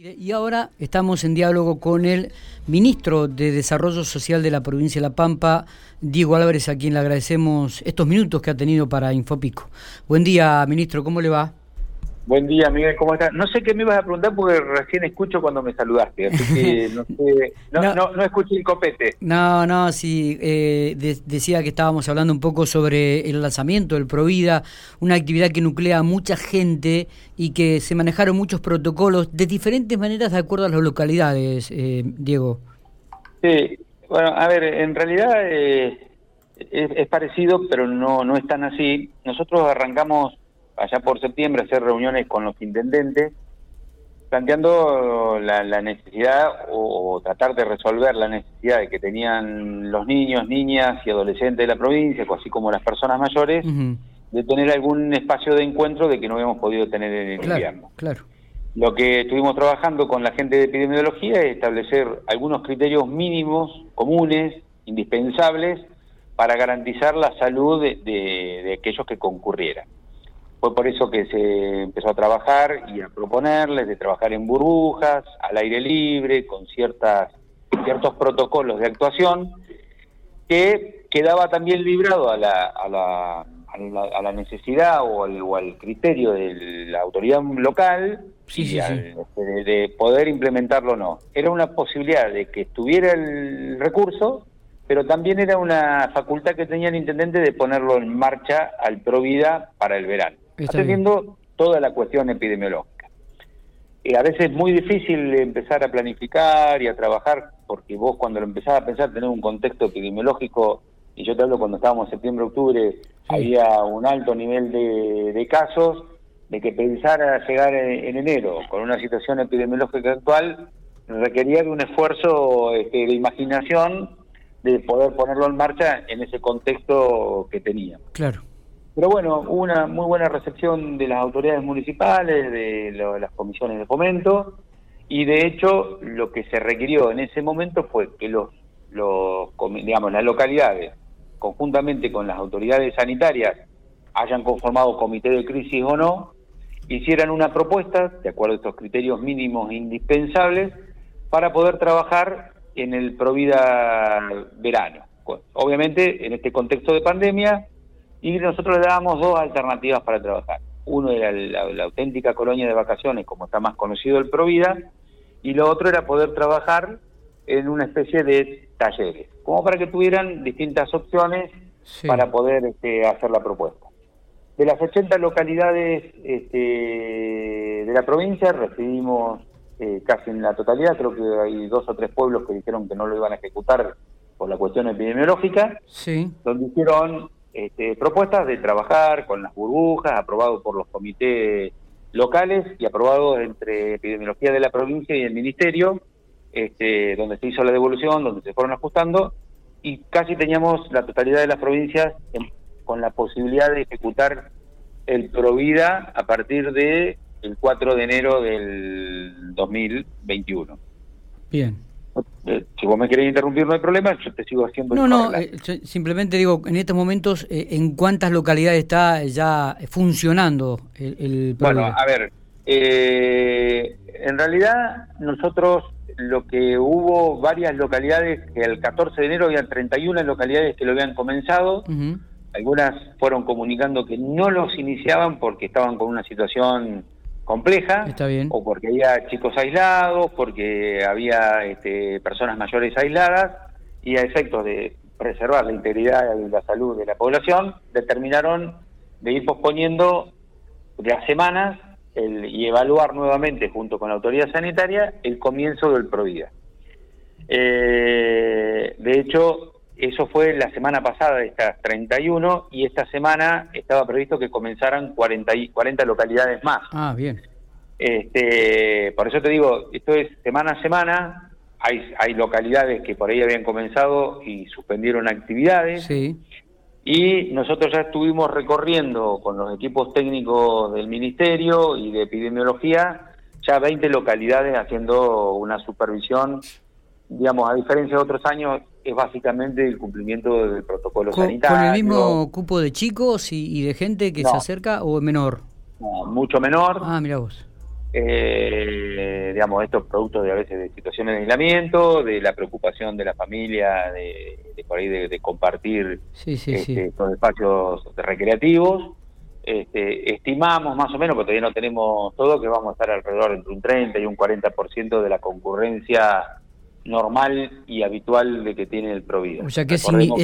Y ahora estamos en diálogo con el ministro de Desarrollo Social de la provincia de La Pampa, Diego Álvarez, a quien le agradecemos estos minutos que ha tenido para Infopico. Buen día, ministro, ¿cómo le va? Buen día, Miguel, ¿cómo estás? No sé qué me ibas a preguntar porque recién escucho cuando me saludaste, así que no, sé, no, no, no, escuché el copete. No, no, sí, eh, decía que estábamos hablando un poco sobre el lanzamiento del Provida, una actividad que nuclea a mucha gente y que se manejaron muchos protocolos de diferentes maneras de acuerdo a las localidades, eh, Diego. Sí, bueno, a ver, en realidad eh, es, es parecido, pero no, no es tan así. Nosotros arrancamos allá por septiembre hacer reuniones con los intendentes planteando la, necesidad o, tratar de resolver la necesidad de que tenían los niños, niñas y adolescentes de la provincia, así como las personas mayores, de tener algún espacio de encuentro de que no habíamos podido tener en el invierno. Claro. Lo que estuvimos trabajando con la gente de epidemiología es establecer algunos criterios mínimos, comunes, indispensables, para garantizar la salud de aquellos que concurrieran. Fue por eso que se empezó a trabajar y a proponerles de trabajar en burbujas, al aire libre, con ciertas, ciertos protocolos de actuación, que quedaba también librado a la, a la, a la, necesidad o al, criterio de la autoridad local este, De, de, poder implementarlo o no. Era una posibilidad de que estuviera el recurso, pero también era una facultad que tenía el intendente de ponerlo en marcha al Provida para el verano atendiendo toda la cuestión epidemiológica. Y a veces es muy difícil empezar a planificar y a trabajar, porque vos cuando lo empezás a pensar, tener un contexto epidemiológico, y yo te hablo cuando estábamos en septiembre, octubre, había un alto nivel de, casos, de que pensar a llegar en, enero con una situación epidemiológica actual requería de un esfuerzo este, de imaginación de poder ponerlo en marcha en ese contexto que tenía. Claro. Pero bueno, una muy buena recepción de las autoridades municipales, de las comisiones de fomento, y de hecho lo que se requirió en ese momento fue que los, los digamos, las localidades, conjuntamente con las autoridades sanitarias, hayan conformado comité de crisis o no, hicieran una propuesta, de acuerdo a estos criterios mínimos indispensables, para poder trabajar en el Provida verano. Obviamente, en este contexto de pandemia, y nosotros le dábamos dos alternativas para trabajar. Uno era la, auténtica colonia de vacaciones, como está más conocido el Provida, y lo otro era poder trabajar en una especie de talleres, como para que tuvieran distintas opciones para poder este, hacer la propuesta. De las 80 localidades este, de la provincia recibimos eh, casi en la totalidad, creo que hay dos o tres pueblos que dijeron que no lo iban a ejecutar por la cuestión epidemiológica, sí. donde hicieron este, propuestas de trabajar con las burbujas, aprobado por los comités locales y aprobado entre epidemiología de la provincia y el ministerio, este, donde se hizo la devolución, donde se fueron ajustando, y casi teníamos la totalidad de las provincias con la posibilidad de ejecutar el Provida a partir de el 4 de enero del 2021. Bien. Eh, si vos me querés interrumpir no hay problema, yo te sigo haciendo... No, no, eh, simplemente digo, en estos momentos, eh, ¿en cuántas localidades está ya funcionando el, Bueno, a ver, en realidad nosotros lo que hubo varias localidades, que el 14 de enero había 31 localidades que lo habían comenzado, algunas fueron comunicando que no los iniciaban porque estaban con una situación compleja, o porque había chicos aislados, porque había este, personas mayores aisladas, y a efectos de preservar la integridad y la salud de la población, determinaron de ir posponiendo a semanas y evaluar nuevamente, junto con la autoridad sanitaria, el comienzo del Provida. Eh, de hecho, eso fue la semana pasada de estas 31 y esta semana estaba previsto que comenzaran 40, 40 localidades más. Ah, bien. Este, por eso te digo, esto es semana a semana, hay, hay localidades que por ahí habían comenzado y suspendieron actividades. Sí. Y nosotros ya estuvimos recorriendo con los equipos técnicos del Ministerio y de Epidemiología ya 20 localidades haciendo una supervisión digamos, a diferencia de otros años, es básicamente el cumplimiento del protocolo sanitario. ¿Con el mismo cupo de chicos y, de gente que se acerca o menor? No, mucho menor. Ah, mira vos. eh, digamos, estos productos de a veces de situaciones de aislamiento, de la preocupación de la familia, de, por ahí de, compartir este, estos espacios recreativos. Este, estimamos más o menos, porque todavía no tenemos todo, que vamos a estar alrededor entre un 30 y un 40% de la concurrencia normal y habitual de que tiene el Provida. O sea que es,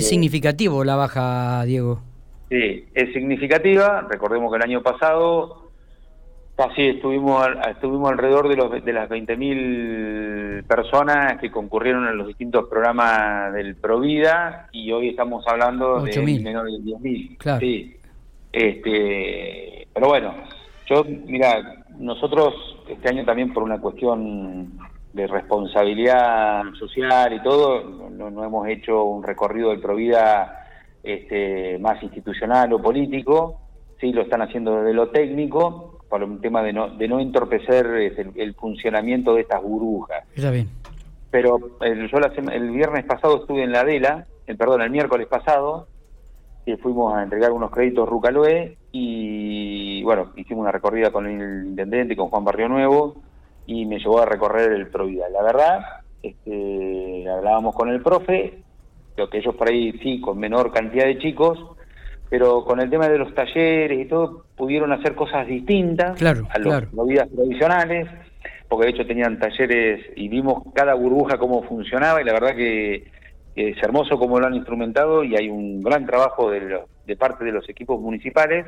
significativo la baja, Diego. Sí, es significativa. Recordemos que el año pasado casi estuvimos estuvimos alrededor de, los, de las 20.000 personas que concurrieron en los distintos programas del Provida y hoy estamos hablando de menos de 10.000. Claro. Sí. Este, pero bueno, yo, mira, nosotros este año también por una cuestión de responsabilidad social y todo, no, hemos hecho un recorrido del Provida este, más institucional o político, sí lo están haciendo desde lo técnico, por un tema de no, de no entorpecer este, el, funcionamiento de estas burbujas. Está bien. Pero el, yo el viernes pasado estuve en la Adela, el, perdón, el miércoles pasado, que fuimos a entregar unos créditos Rucaloe y bueno, hicimos una recorrida con el intendente, con Juan Barrio Nuevo y me llevó a recorrer el Provida. La verdad, este, hablábamos con el profe, lo que ellos por ahí sí, con menor cantidad de chicos, pero con el tema de los talleres y todo, pudieron hacer cosas distintas a los Providas tradicionales, porque de hecho tenían talleres y vimos cada burbuja cómo funcionaba y la verdad que es hermoso cómo lo han instrumentado y hay un gran trabajo de, de parte de los equipos municipales.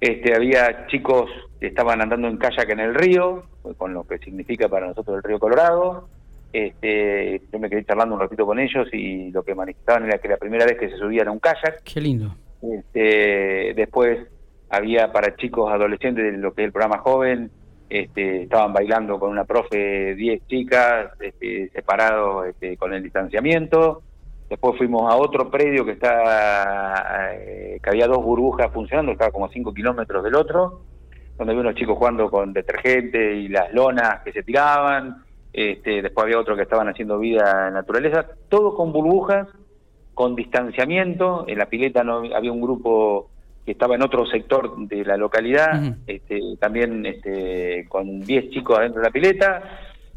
Este, había chicos que estaban andando en kayak en el río, con lo que significa para nosotros el río Colorado. Este, yo me quedé charlando un ratito con ellos y lo que manifestaban era que la primera vez que se subían a un kayak. Qué lindo. Este, después había para chicos adolescentes de lo que es el programa joven, este, estaban bailando con una profe 10 chicas este, separados este, con el distanciamiento. Después fuimos a otro predio que está eh, que había dos burbujas funcionando, estaba como a 5 kilómetros del otro, donde había unos chicos jugando con detergente y las lonas que se tiraban. Este, después había otro que estaban haciendo vida en naturaleza, todo con burbujas, con distanciamiento. En la pileta no había un grupo que estaba en otro sector de la localidad, este, también este, con 10 chicos adentro de la pileta.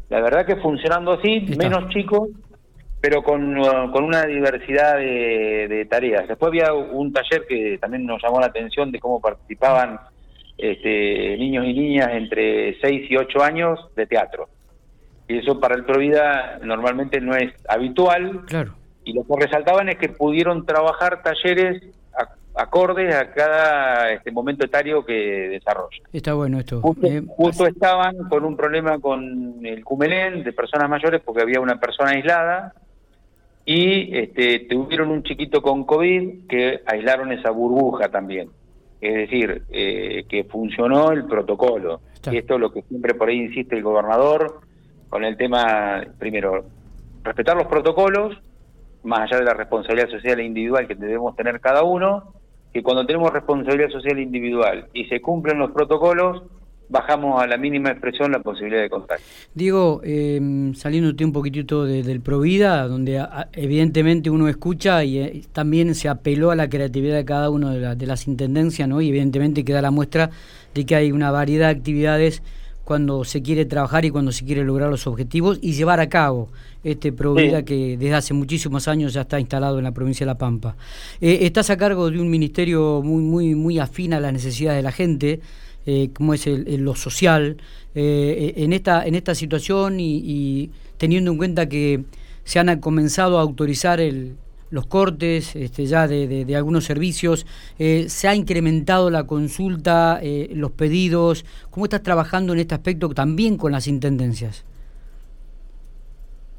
La verdad que funcionando así, menos chicos, pero con, uh, con una diversidad de, tareas. Después había un taller que también nos llamó la atención de cómo participaban este, niños y niñas entre 6 y 8 años de teatro. Y eso para el Provida normalmente no es habitual. Claro. Y lo que resaltaban es que pudieron trabajar talleres acordes a cada este momento etario que desarrolla. Está bueno esto. Justo, eh, estaban con un problema con el Cumelén de personas mayores porque había una persona aislada y este, tuvieron un chiquito con COVID que aislaron esa burbuja también. Es decir, eh, que funcionó el protocolo. Y esto es lo que siempre por ahí insiste el gobernador con el tema, primero, respetar los protocolos, más allá de la responsabilidad social e individual que debemos tener cada uno, que cuando tenemos responsabilidad social individual y se cumplen los protocolos, bajamos a la mínima expresión la posibilidad de contagio. Diego, eh, saliéndote un poquitito del Provida, donde evidentemente uno escucha y eh, también se apeló a la creatividad de cada uno de, de, las intendencias, ¿no? y evidentemente queda la muestra de que hay una variedad de actividades cuando se quiere trabajar y cuando se quiere lograr los objetivos y llevar a cabo este Provida que desde hace muchísimos años ya está instalado en la provincia de La Pampa. Eh, estás a cargo de un ministerio muy muy muy afín a las necesidades de la gente, eh, como es el, lo social. Eh, en esta en esta situación y teniendo en cuenta que se han comenzado a autorizar el, los cortes este, ya de, algunos servicios, eh, se ha incrementado la consulta, eh, los pedidos, ¿cómo estás trabajando en este aspecto también con las intendencias?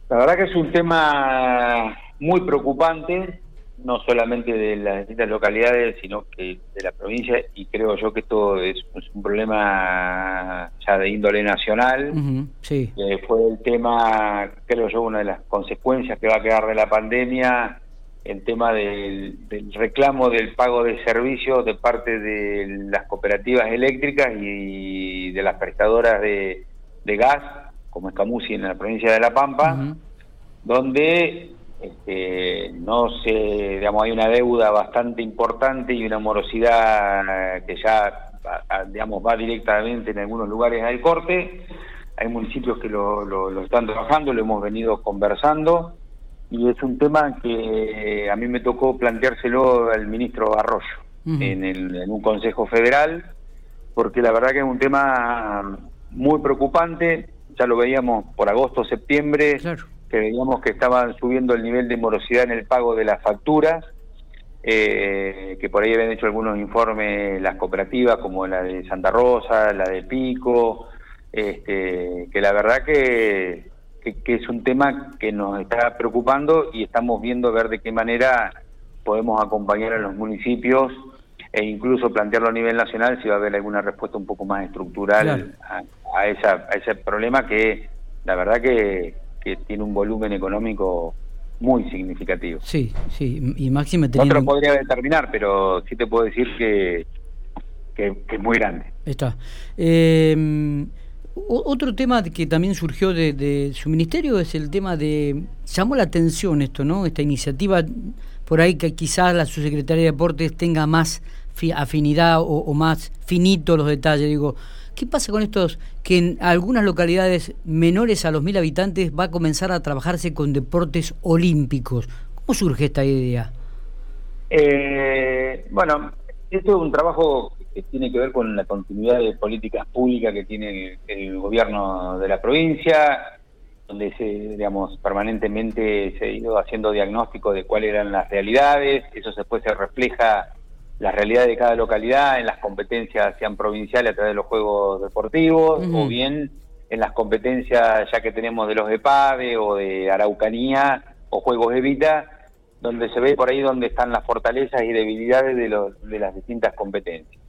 La verdad que es un tema muy preocupante, no solamente de las distintas localidades, sino que de la provincia, y creo yo que esto es, un problema ya de índole nacional. sí. fue el tema, creo yo, una de las consecuencias que va a quedar de la pandemia, el tema del, reclamo del pago de servicios de parte de las cooperativas eléctricas y de las prestadoras de, gas, como Escamusi en la provincia de La Pampa, donde este, no se, digamos, hay una deuda bastante importante y una morosidad que ya digamos, va directamente en algunos lugares al corte. Hay municipios que lo, lo, están trabajando, lo hemos venido conversando y es un tema que a mí me tocó planteárselo al ministro Arroyo en, en un consejo federal, porque la verdad que es un tema muy preocupante, ya lo veíamos por agosto, septiembre, que veíamos que estaban subiendo el nivel de morosidad en el pago de las facturas, eh, que por ahí habían hecho algunos informes las cooperativas como la de Santa Rosa, la de Pico, este, que la verdad que, que, es un tema que nos está preocupando y estamos viendo ver de qué manera podemos acompañar a los municipios e incluso plantearlo a nivel nacional si va a haber alguna respuesta un poco más estructural a, esa, a ese problema que la verdad que, que tiene un volumen económico muy significativo. Sí, sí, y máximo No te lo podría determinar, pero sí te puedo decir que, que, es muy grande. Está. Eh, otro tema que también surgió de, su ministerio es el tema de... Llamó la atención esto, ¿no? Esta iniciativa, por ahí que quizás la subsecretaría de Deportes tenga más afinidad o, o más finito los detalles. Digo, ¿Qué pasa con estos que en algunas localidades menores a los mil habitantes va a comenzar a trabajarse con deportes olímpicos? ¿Cómo surge esta idea? Eh, bueno, esto es un trabajo que tiene que ver con la continuidad de políticas públicas que tiene el, gobierno de la provincia, donde se, digamos, permanentemente se ha ido haciendo diagnóstico de cuáles eran las realidades, eso después se refleja la realidad de cada localidad en las competencias sean provinciales a través de los juegos deportivos o bien en las competencias ya que tenemos de los EPADE o de Araucanía o Juegos Evita, donde se ve por ahí donde están las fortalezas y debilidades de, los, de las distintas competencias.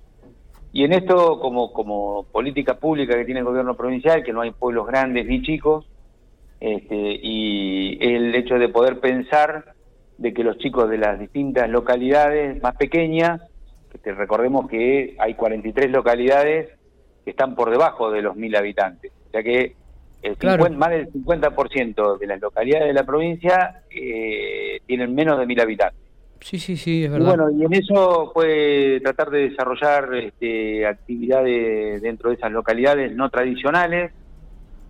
Y en esto, como, como política pública que tiene el gobierno provincial, que no hay pueblos grandes ni chicos, este, y el hecho de poder pensar de que los chicos de las distintas localidades más pequeñas, que recordemos que hay 43 localidades que están por debajo de los mil habitantes, o sea que el más del 50% de las localidades de la provincia eh, tienen menos de mil habitantes. Sí, sí, sí, es verdad. Y bueno, y en eso puede tratar de desarrollar este, actividades dentro de esas localidades no tradicionales,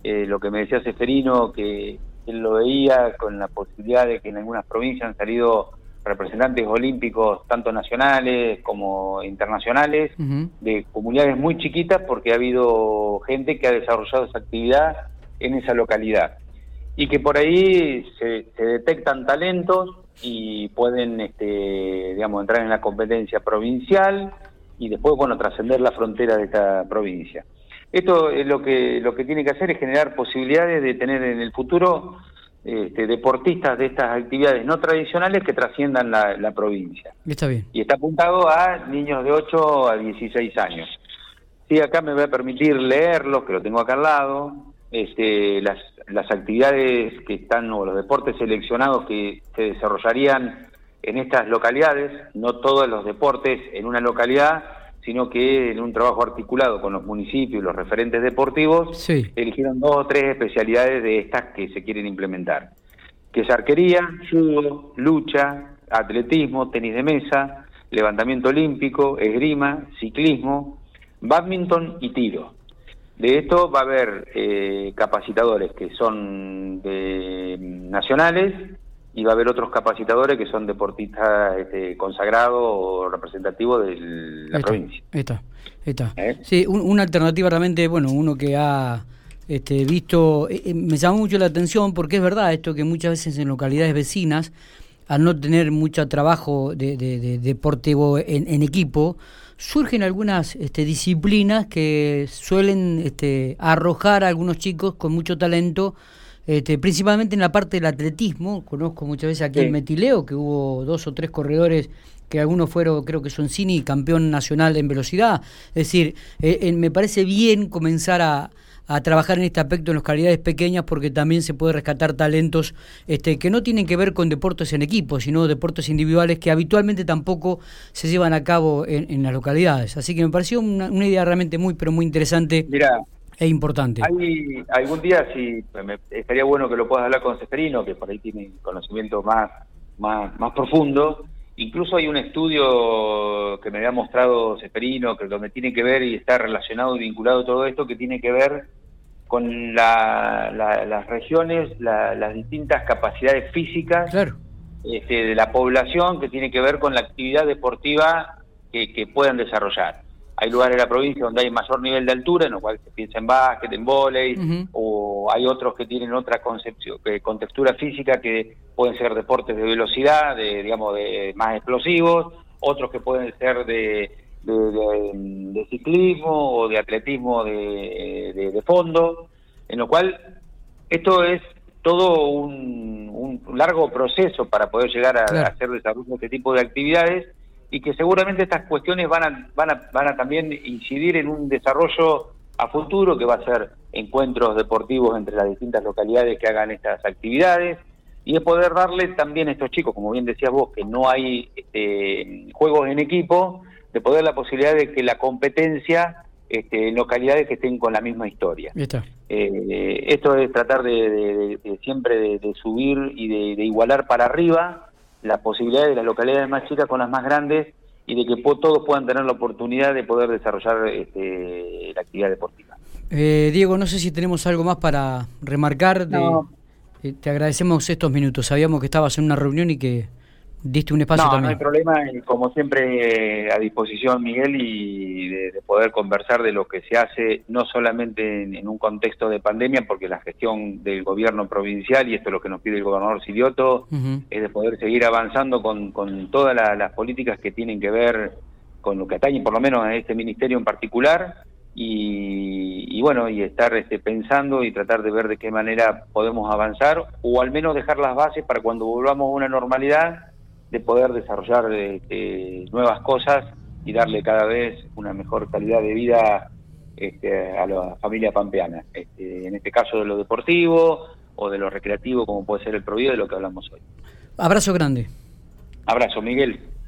eh, lo que me decía Seferino, que él lo veía con la posibilidad de que en algunas provincias han salido representantes olímpicos, tanto nacionales como internacionales, de comunidades muy chiquitas, porque ha habido gente que ha desarrollado esa actividad en esa localidad. Y que por ahí se, detectan talentos y pueden, este, digamos, entrar en la competencia provincial y después, bueno, trascender la frontera de esta provincia. Esto es lo que, lo que tiene que hacer es generar posibilidades de tener en el futuro este, deportistas de estas actividades no tradicionales que trasciendan la, provincia. Está bien. Y está apuntado a niños de 8 a 16 años. Sí, acá me voy a permitir leerlo, que lo tengo acá al lado, este, las, las actividades que están, o los deportes seleccionados que se desarrollarían en estas localidades, no todos los deportes en una localidad, sino que en un trabajo articulado con los municipios y los referentes deportivos, eligieron dos o tres especialidades de estas que se quieren implementar, que es arquería, judo, lucha, atletismo, tenis de mesa, levantamiento olímpico, esgrima, ciclismo, badminton y tiro. De esto va a haber eh, capacitadores que son de, nacionales y va a haber otros capacitadores que son deportistas este, consagrados o representativos de la provincia. Está, está. ¿Eh? Sí, una alternativa realmente, bueno, uno que ha este, visto, eh, eh, me llamó mucho la atención porque es verdad esto que muchas veces en localidades vecinas, al no tener mucho trabajo de, de, deportivo en, equipo, surgen algunas este, disciplinas que suelen este, arrojar a algunos chicos con mucho talento este, principalmente en la parte del atletismo, conozco muchas veces aquí en Metileo, que hubo dos o tres corredores que algunos fueron, creo que son Cini, campeón nacional en velocidad. Es decir, eh, me parece bien comenzar a, trabajar en este aspecto en localidades pequeñas porque también se puede rescatar talentos este, que no tienen que ver con deportes en equipo, sino deportes individuales que habitualmente tampoco se llevan a cabo en, las localidades. Así que me pareció una, una idea realmente muy, pero muy interesante. Mira, es importante. Hay algún día, si estaría bueno que lo puedas hablar con Seferino, que por ahí tiene conocimiento más, más, más profundo, Incluso hay un estudio que me había mostrado Seferino, que donde tiene que ver y está relacionado y vinculado todo esto, que tiene que ver con las regiones, las distintas capacidades físicas este, de la población, que tiene que ver con la actividad deportiva que, puedan desarrollar. Hay lugares de la provincia donde hay mayor nivel de altura, en lo cual se piensa en básquet, en volei, o hay otros que tienen otra concepción, con textura física que pueden ser deportes de velocidad, de, digamos, de más explosivos, otros que pueden ser de, de, ciclismo o de atletismo de, fondo, en lo cual esto es todo un, largo proceso para poder llegar a, hacer desarrollo de este tipo de actividades y que seguramente estas cuestiones van a, van a, van a también incidir en un desarrollo a futuro que va a ser encuentros deportivos entre las distintas localidades que hagan estas actividades y de poder darle también a estos chicos, como bien decías vos, que no hay este, juegos en equipo, de poder la posibilidad de que la competencia este, en localidades que estén con la misma historia. Eh, esto es tratar de, siempre de, subir y de, igualar para arriba la posibilidad de las localidades más chicas con las más grandes y de que todos puedan tener la oportunidad de poder desarrollar este, la actividad deportiva. Eh, Diego, no sé si tenemos algo más para remarcar. Eh, te agradecemos estos minutos. Sabíamos que estabas en una reunión y que diste un espacio también. No hay problema, como siempre a disposición Miguel y de, poder conversar de lo que se hace, no solamente en, un contexto de pandemia, porque la gestión del gobierno provincial, y esto es lo que nos pide el gobernador Silioto, es de poder seguir avanzando con, con todas las políticas que tienen que ver con lo que atañe por lo menos a este ministerio en particular, y, bueno, y estar este, pensando y tratar de ver de qué manera podemos avanzar, o al menos dejar las bases para cuando volvamos a una normalidad, de poder desarrollar este, nuevas cosas y darle cada vez una mejor calidad de vida este, a la familia pampeana. Este, en este caso de lo deportivo o de lo recreativo, como puede ser el Provío, de lo que hablamos hoy. Abrazo grande. Abrazo, Miguel.